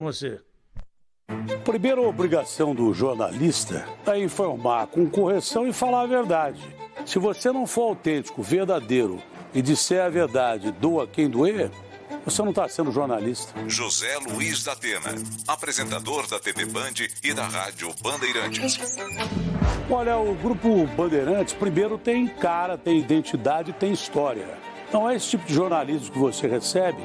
Você. Primeira obrigação do jornalista é informar com correção e falar a verdade. Se você não for autêntico, verdadeiro e disser a verdade, doa quem doer, você não está sendo jornalista. José Luiz da Atena, apresentador da TV Band e da Rádio Bandeirantes. Olha, o grupo Bandeirantes, primeiro, tem cara, tem identidade, tem história. Não é esse tipo de jornalismo que você recebe